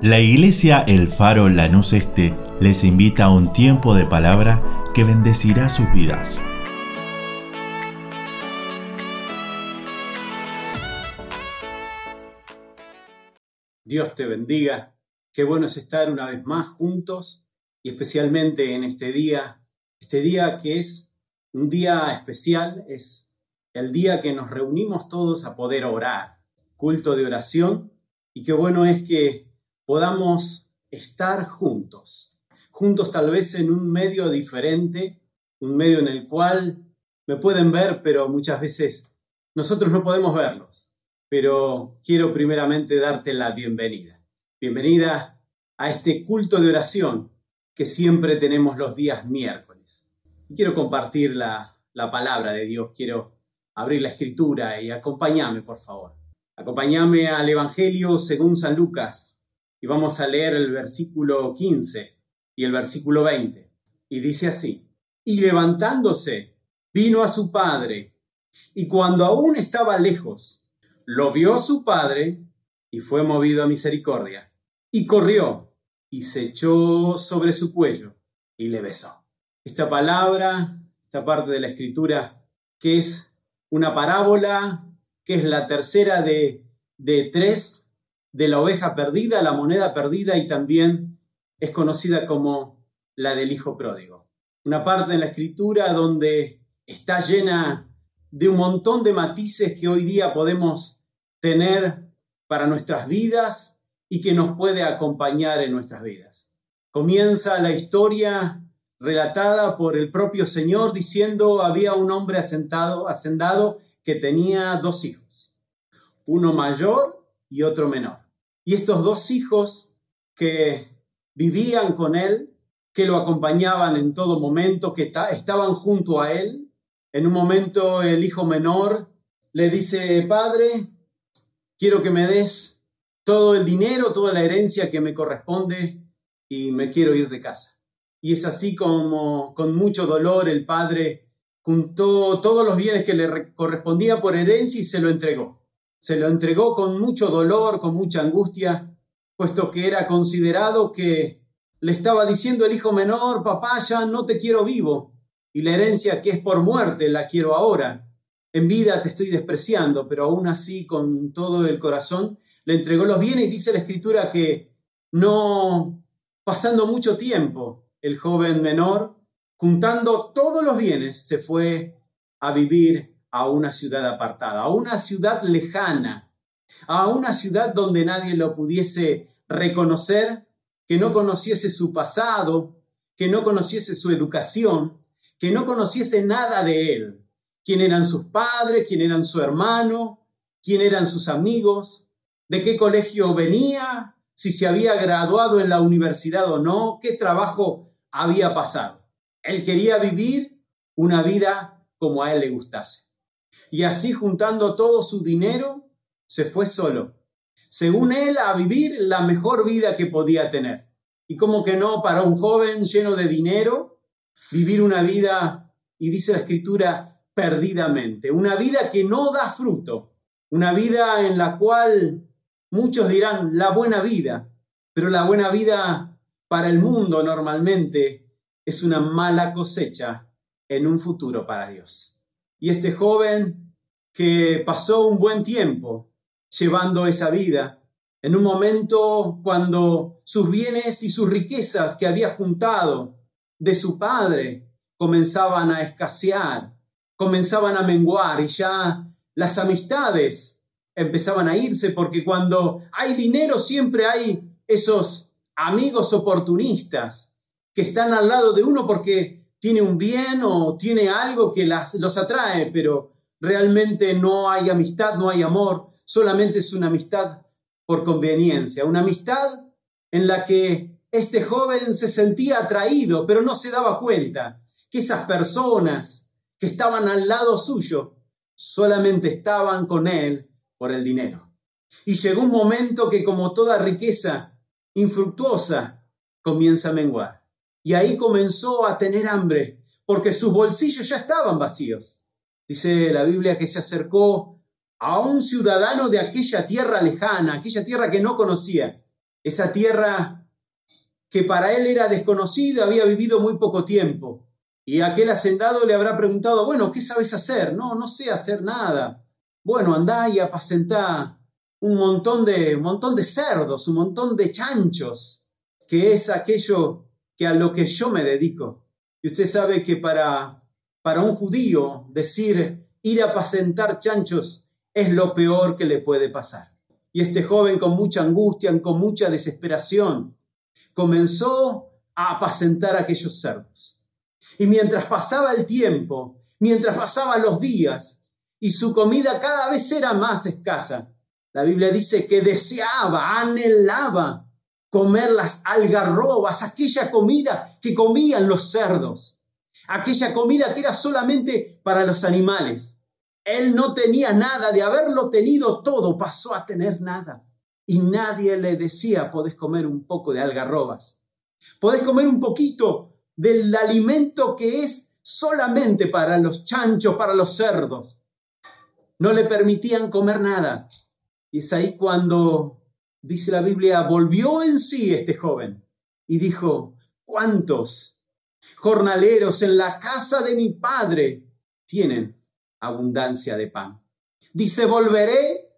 La iglesia El Faro Lanús Este les invita a un tiempo de palabra que bendecirá sus vidas. Dios te bendiga. Qué bueno es estar una vez más juntos y especialmente en este día, este día que es un día especial, es el día que nos reunimos todos a poder orar, culto de oración y qué bueno es que podamos estar juntos, juntos tal vez en un medio diferente, un medio en el cual me pueden ver, pero muchas veces nosotros no podemos verlos. Pero quiero primeramente darte la bienvenida. Bienvenida a este culto de oración que siempre tenemos los días miércoles. Y quiero compartir la, la palabra de Dios, quiero abrir la escritura y acompáñame, por favor. Acompáñame al Evangelio según San Lucas, y vamos a leer el versículo 15 y el versículo 20. Y dice así, y levantándose, vino a su padre, y cuando aún estaba lejos, lo vio su padre, y fue movido a misericordia, y corrió, y se echó sobre su cuello, y le besó. Esta palabra, esta parte de la escritura, que es una parábola, que es la tercera de, de tres de la oveja perdida, la moneda perdida y también es conocida como la del hijo pródigo. Una parte de la escritura donde está llena de un montón de matices que hoy día podemos tener para nuestras vidas y que nos puede acompañar en nuestras vidas. Comienza la historia relatada por el propio Señor diciendo había un hombre asentado, hacendado que tenía dos hijos, uno mayor y otro menor. Y estos dos hijos que vivían con él, que lo acompañaban en todo momento, que estaban junto a él, en un momento el hijo menor le dice, Padre, quiero que me des todo el dinero, toda la herencia que me corresponde y me quiero ir de casa. Y es así como con mucho dolor el padre juntó todos los bienes que le correspondía por herencia y se lo entregó se lo entregó con mucho dolor, con mucha angustia, puesto que era considerado que le estaba diciendo el hijo menor, papá, ya no te quiero vivo, y la herencia que es por muerte la quiero ahora. En vida te estoy despreciando, pero aún así, con todo el corazón, le entregó los bienes. Dice la escritura que no, pasando mucho tiempo, el joven menor, juntando todos los bienes, se fue a vivir a una ciudad apartada, a una ciudad lejana, a una ciudad donde nadie lo pudiese reconocer, que no conociese su pasado, que no conociese su educación, que no conociese nada de él, quién eran sus padres, quién eran su hermano, quién eran sus amigos, de qué colegio venía, si se había graduado en la universidad o no, qué trabajo había pasado. Él quería vivir una vida como a él le gustase y así juntando todo su dinero, se fue solo, según él, a vivir la mejor vida que podía tener. Y como que no, para un joven lleno de dinero, vivir una vida, y dice la escritura, perdidamente, una vida que no da fruto, una vida en la cual muchos dirán la buena vida, pero la buena vida para el mundo normalmente es una mala cosecha en un futuro para Dios. Y este joven que pasó un buen tiempo llevando esa vida, en un momento cuando sus bienes y sus riquezas que había juntado de su padre comenzaban a escasear, comenzaban a menguar y ya las amistades empezaban a irse porque cuando hay dinero siempre hay esos amigos oportunistas que están al lado de uno porque tiene un bien o tiene algo que las, los atrae, pero realmente no hay amistad, no hay amor, solamente es una amistad por conveniencia, una amistad en la que este joven se sentía atraído, pero no se daba cuenta que esas personas que estaban al lado suyo solamente estaban con él por el dinero. Y llegó un momento que como toda riqueza infructuosa comienza a menguar. Y ahí comenzó a tener hambre, porque sus bolsillos ya estaban vacíos. Dice la Biblia que se acercó a un ciudadano de aquella tierra lejana, aquella tierra que no conocía, esa tierra que para él era desconocida, había vivido muy poco tiempo. Y aquel hacendado le habrá preguntado, bueno, ¿qué sabes hacer? No, no sé hacer nada. Bueno, andá y apacentá un montón de, un montón de cerdos, un montón de chanchos, que es aquello que a lo que yo me dedico. Y usted sabe que para, para un judío decir ir a apacentar chanchos es lo peor que le puede pasar. Y este joven con mucha angustia, con mucha desesperación, comenzó a apacentar aquellos cerdos. Y mientras pasaba el tiempo, mientras pasaban los días, y su comida cada vez era más escasa, la Biblia dice que deseaba, anhelaba comer las algarrobas, aquella comida que comían los cerdos, aquella comida que era solamente para los animales. Él no tenía nada, de haberlo tenido todo, pasó a tener nada. Y nadie le decía, podés comer un poco de algarrobas, podés comer un poquito del alimento que es solamente para los chanchos, para los cerdos. No le permitían comer nada. Y es ahí cuando, dice la Biblia, volvió en sí este joven y dijo, ¿cuántos jornaleros en la casa de mi padre tienen abundancia de pan? Dice, volveré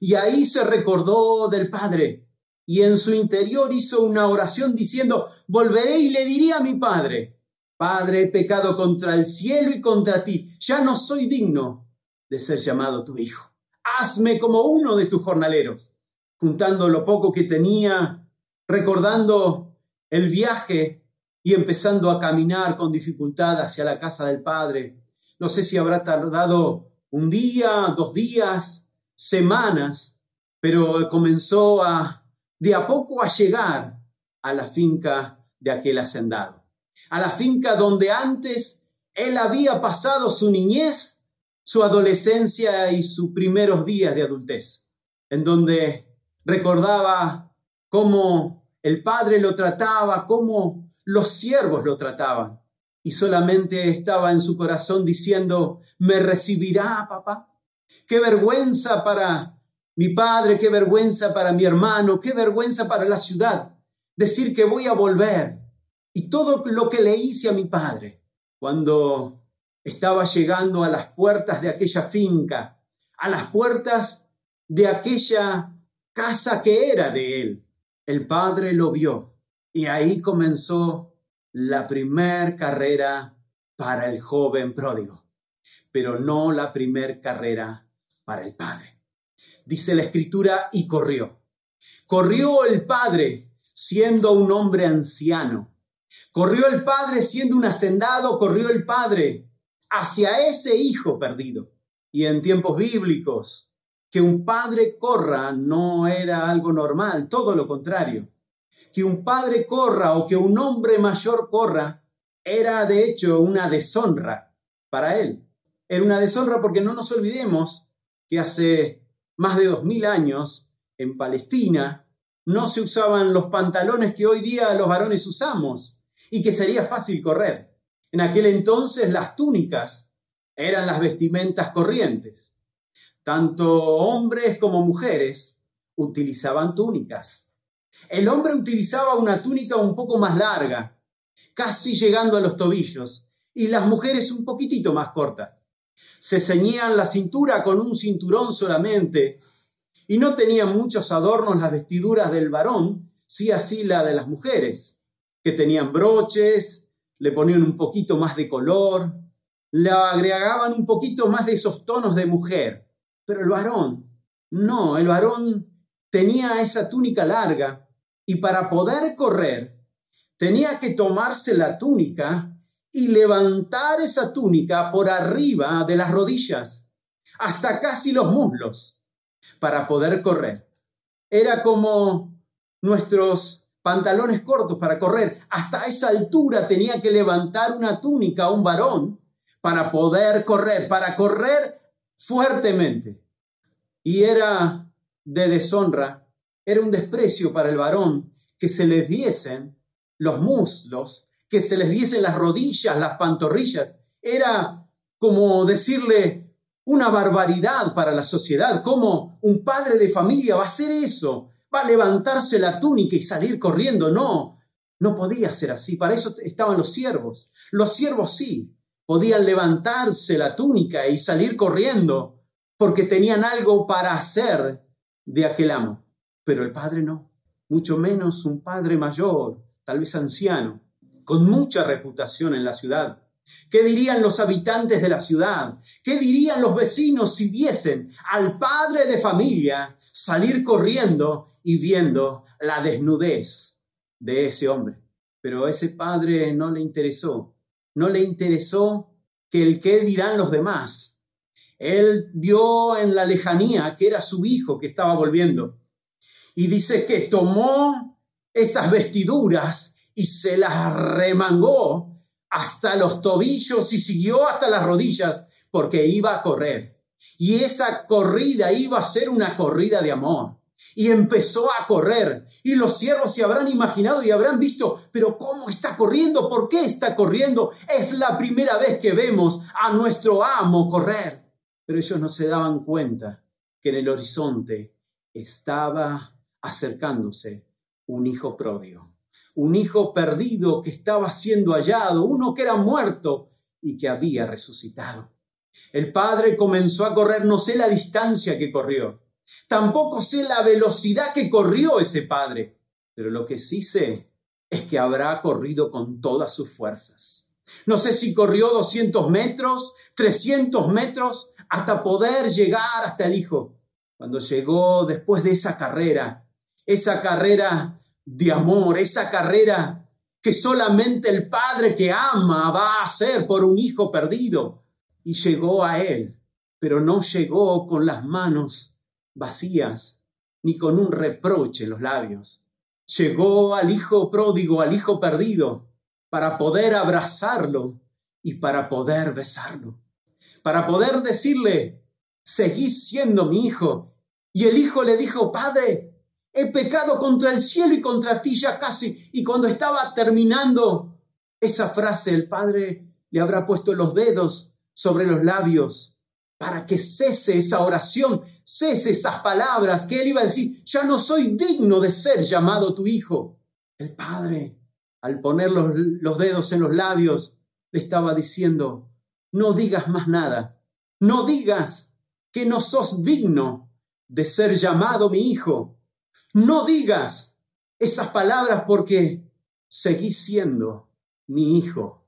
y ahí se recordó del padre y en su interior hizo una oración diciendo, volveré y le diré a mi padre, Padre, he pecado contra el cielo y contra ti, ya no soy digno de ser llamado tu hijo. Hazme como uno de tus jornaleros, juntando lo poco que tenía, recordando el viaje y empezando a caminar con dificultad hacia la casa del Padre. No sé si habrá tardado un día, dos días, semanas, pero comenzó a de a poco a llegar a la finca de aquel hacendado, a la finca donde antes él había pasado su niñez su adolescencia y sus primeros días de adultez, en donde recordaba cómo el padre lo trataba, cómo los siervos lo trataban, y solamente estaba en su corazón diciendo, ¿me recibirá papá? Qué vergüenza para mi padre, qué vergüenza para mi hermano, qué vergüenza para la ciudad, decir que voy a volver. Y todo lo que le hice a mi padre, cuando estaba llegando a las puertas de aquella finca, a las puertas de aquella casa que era de él. El padre lo vio y ahí comenzó la primer carrera para el joven pródigo, pero no la primer carrera para el padre. Dice la escritura y corrió. Corrió el padre siendo un hombre anciano. Corrió el padre siendo un hacendado, corrió el padre hacia ese hijo perdido. Y en tiempos bíblicos, que un padre corra no era algo normal, todo lo contrario. Que un padre corra o que un hombre mayor corra era de hecho una deshonra para él. Era una deshonra porque no nos olvidemos que hace más de dos mil años en Palestina no se usaban los pantalones que hoy día los varones usamos y que sería fácil correr. En aquel entonces las túnicas eran las vestimentas corrientes. Tanto hombres como mujeres utilizaban túnicas. El hombre utilizaba una túnica un poco más larga, casi llegando a los tobillos, y las mujeres un poquitito más corta. Se ceñían la cintura con un cinturón solamente y no tenían muchos adornos las vestiduras del varón, sí así la de las mujeres, que tenían broches, le ponían un poquito más de color, le agregaban un poquito más de esos tonos de mujer. Pero el varón, no, el varón tenía esa túnica larga y para poder correr tenía que tomarse la túnica y levantar esa túnica por arriba de las rodillas, hasta casi los muslos, para poder correr. Era como nuestros pantalones cortos para correr. Hasta esa altura tenía que levantar una túnica un varón para poder correr, para correr fuertemente. Y era de deshonra, era un desprecio para el varón que se les viesen los muslos, que se les viesen las rodillas, las pantorrillas. Era como decirle una barbaridad para la sociedad, como un padre de familia va a hacer eso, para levantarse la túnica y salir corriendo. No, no podía ser así. Para eso estaban los siervos. Los siervos sí, podían levantarse la túnica y salir corriendo porque tenían algo para hacer de aquel amo. Pero el padre no, mucho menos un padre mayor, tal vez anciano, con mucha reputación en la ciudad. ¿Qué dirían los habitantes de la ciudad? ¿Qué dirían los vecinos si viesen al padre de familia salir corriendo y viendo la desnudez de ese hombre? Pero a ese padre no le interesó. No le interesó que el qué dirán los demás. Él vio en la lejanía que era su hijo que estaba volviendo. Y dice que tomó esas vestiduras y se las remangó hasta los tobillos y siguió hasta las rodillas porque iba a correr. Y esa corrida iba a ser una corrida de amor. Y empezó a correr. Y los siervos se habrán imaginado y habrán visto, pero ¿cómo está corriendo? ¿Por qué está corriendo? Es la primera vez que vemos a nuestro amo correr. Pero ellos no se daban cuenta que en el horizonte estaba acercándose un hijo pródigo un hijo perdido que estaba siendo hallado, uno que era muerto y que había resucitado. El padre comenzó a correr, no sé la distancia que corrió, tampoco sé la velocidad que corrió ese padre, pero lo que sí sé es que habrá corrido con todas sus fuerzas. No sé si corrió 200 metros, 300 metros, hasta poder llegar hasta el hijo. Cuando llegó después de esa carrera, esa carrera de amor, esa carrera que solamente el padre que ama va a hacer por un hijo perdido. Y llegó a él, pero no llegó con las manos vacías, ni con un reproche en los labios. Llegó al hijo pródigo, al hijo perdido, para poder abrazarlo y para poder besarlo, para poder decirle, seguís siendo mi hijo. Y el hijo le dijo, Padre, he pecado contra el cielo y contra ti ya casi. Y cuando estaba terminando esa frase, el Padre le habrá puesto los dedos sobre los labios para que cese esa oración, cese esas palabras que él iba a decir, ya no soy digno de ser llamado tu hijo. El Padre, al poner los, los dedos en los labios, le estaba diciendo, no digas más nada, no digas que no sos digno de ser llamado mi hijo, no digas esas palabras porque seguís siendo mi hijo,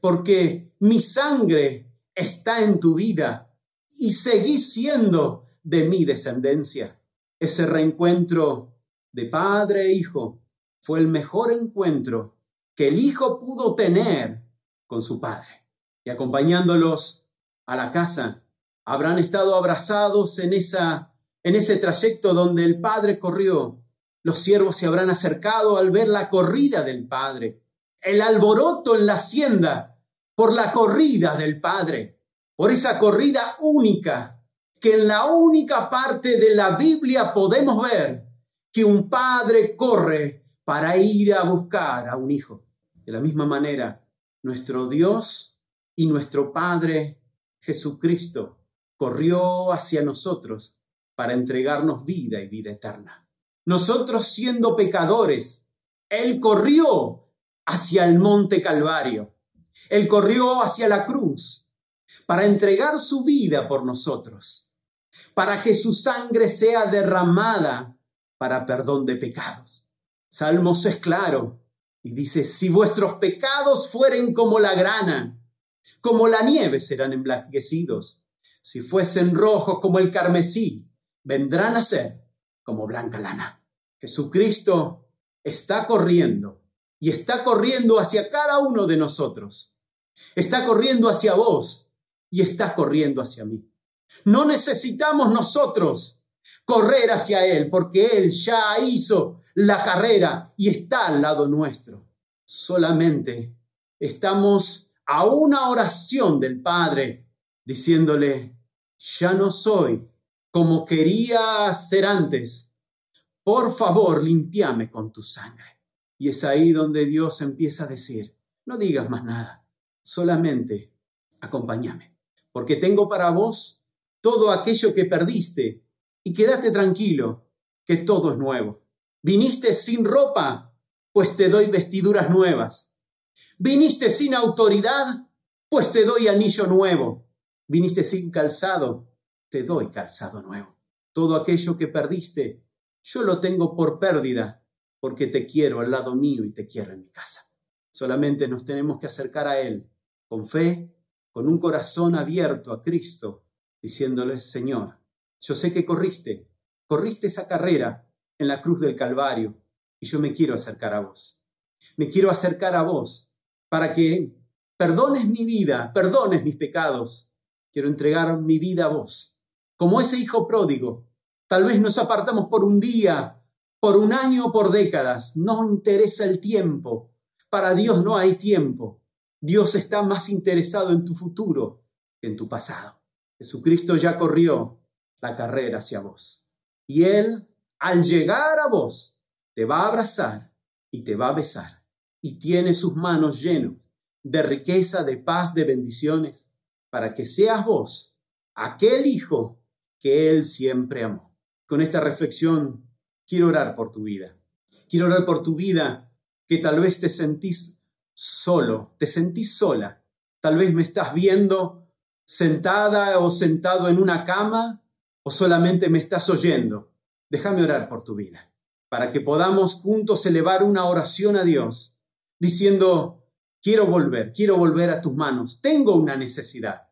porque mi sangre está en tu vida y seguís siendo de mi descendencia. Ese reencuentro de padre e hijo fue el mejor encuentro que el hijo pudo tener con su padre. Y acompañándolos a la casa, habrán estado abrazados en esa en ese trayecto donde el Padre corrió, los siervos se habrán acercado al ver la corrida del Padre, el alboroto en la hacienda por la corrida del Padre, por esa corrida única, que en la única parte de la Biblia podemos ver que un padre corre para ir a buscar a un hijo. De la misma manera, nuestro Dios y nuestro Padre Jesucristo corrió hacia nosotros para entregarnos vida y vida eterna. Nosotros siendo pecadores, Él corrió hacia el monte Calvario, Él corrió hacia la cruz para entregar su vida por nosotros, para que su sangre sea derramada para perdón de pecados. Salmos es claro y dice, si vuestros pecados fueren como la grana, como la nieve serán emblanquecidos, si fuesen rojos como el carmesí, vendrán a ser como blanca lana. Jesucristo está corriendo y está corriendo hacia cada uno de nosotros. Está corriendo hacia vos y está corriendo hacia mí. No necesitamos nosotros correr hacia Él porque Él ya hizo la carrera y está al lado nuestro. Solamente estamos a una oración del Padre diciéndole, ya no soy como quería ser antes. Por favor, limpiame con tu sangre. Y es ahí donde Dios empieza a decir, no digas más nada, solamente acompáñame, porque tengo para vos todo aquello que perdiste y quédate tranquilo, que todo es nuevo. Viniste sin ropa, pues te doy vestiduras nuevas. Viniste sin autoridad, pues te doy anillo nuevo. Viniste sin calzado, te doy calzado nuevo. Todo aquello que perdiste, yo lo tengo por pérdida, porque te quiero al lado mío y te quiero en mi casa. Solamente nos tenemos que acercar a Él con fe, con un corazón abierto a Cristo, diciéndole, Señor, yo sé que corriste, corriste esa carrera en la cruz del Calvario y yo me quiero acercar a vos. Me quiero acercar a vos para que perdones mi vida, perdones mis pecados. Quiero entregar mi vida a vos. Como ese hijo pródigo, tal vez nos apartamos por un día, por un año por décadas. No interesa el tiempo. Para Dios no hay tiempo. Dios está más interesado en tu futuro que en tu pasado. Jesucristo ya corrió la carrera hacia vos. Y Él, al llegar a vos, te va a abrazar y te va a besar. Y tiene sus manos llenas de riqueza, de paz, de bendiciones, para que seas vos aquel hijo que Él siempre amó. Con esta reflexión quiero orar por tu vida. Quiero orar por tu vida que tal vez te sentís solo, te sentís sola. Tal vez me estás viendo sentada o sentado en una cama o solamente me estás oyendo. Déjame orar por tu vida, para que podamos juntos elevar una oración a Dios, diciendo, quiero volver, quiero volver a tus manos, tengo una necesidad,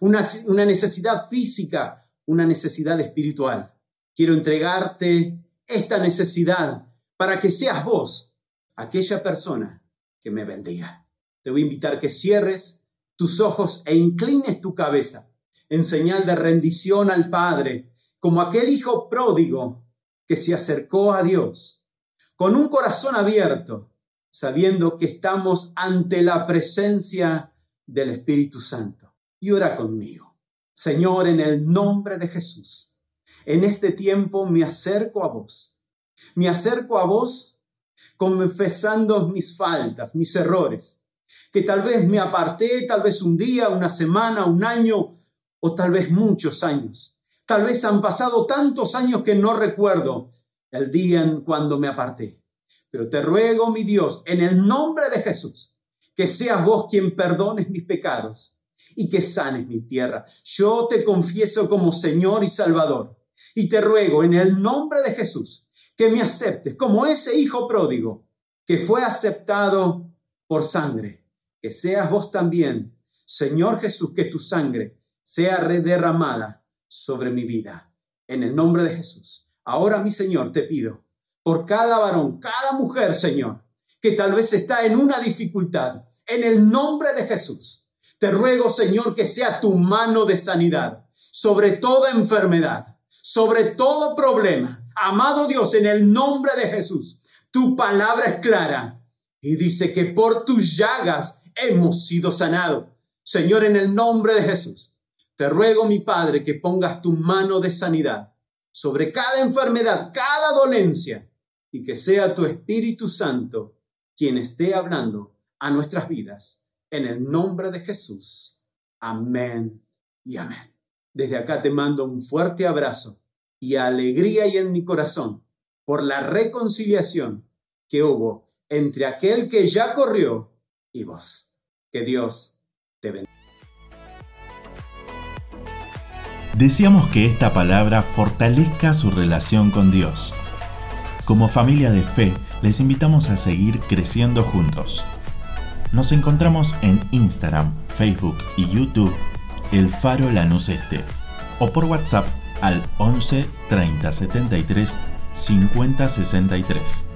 una, una necesidad física, una necesidad espiritual. Quiero entregarte esta necesidad para que seas vos aquella persona que me bendiga. Te voy a invitar que cierres tus ojos e inclines tu cabeza en señal de rendición al Padre, como aquel hijo pródigo que se acercó a Dios, con un corazón abierto, sabiendo que estamos ante la presencia del Espíritu Santo. Y ora conmigo. Señor, en el nombre de Jesús, en este tiempo me acerco a vos. Me acerco a vos confesando mis faltas, mis errores, que tal vez me aparté, tal vez un día, una semana, un año o tal vez muchos años. Tal vez han pasado tantos años que no recuerdo el día en cuando me aparté. Pero te ruego, mi Dios, en el nombre de Jesús, que seas vos quien perdones mis pecados y que sanes mi tierra. Yo te confieso como Señor y Salvador. Y te ruego en el nombre de Jesús que me aceptes como ese hijo pródigo que fue aceptado por sangre. Que seas vos también, Señor Jesús, que tu sangre sea derramada sobre mi vida. En el nombre de Jesús. Ahora, mi Señor, te pido por cada varón, cada mujer, Señor, que tal vez está en una dificultad. En el nombre de Jesús. Te ruego, Señor, que sea tu mano de sanidad sobre toda enfermedad, sobre todo problema, Amado Dios, en el nombre de Jesús, tu palabra es clara y dice que por tus llagas hemos sido sanados. Señor, en el nombre de Jesús, te ruego, mi Padre, que pongas tu mano de sanidad sobre cada enfermedad, cada dolencia, y que sea tu Espíritu Santo quien esté hablando a nuestras vidas. En el nombre de Jesús. Amén y amén. Desde acá te mando un fuerte abrazo y alegría y en mi corazón por la reconciliación que hubo entre aquel que ya corrió y vos. Que Dios te bendiga. Deseamos que esta palabra fortalezca su relación con Dios. Como familia de fe, les invitamos a seguir creciendo juntos. Nos encontramos en Instagram, Facebook y YouTube, El Faro Lanús Este, o por WhatsApp al 11 30 73 50 63.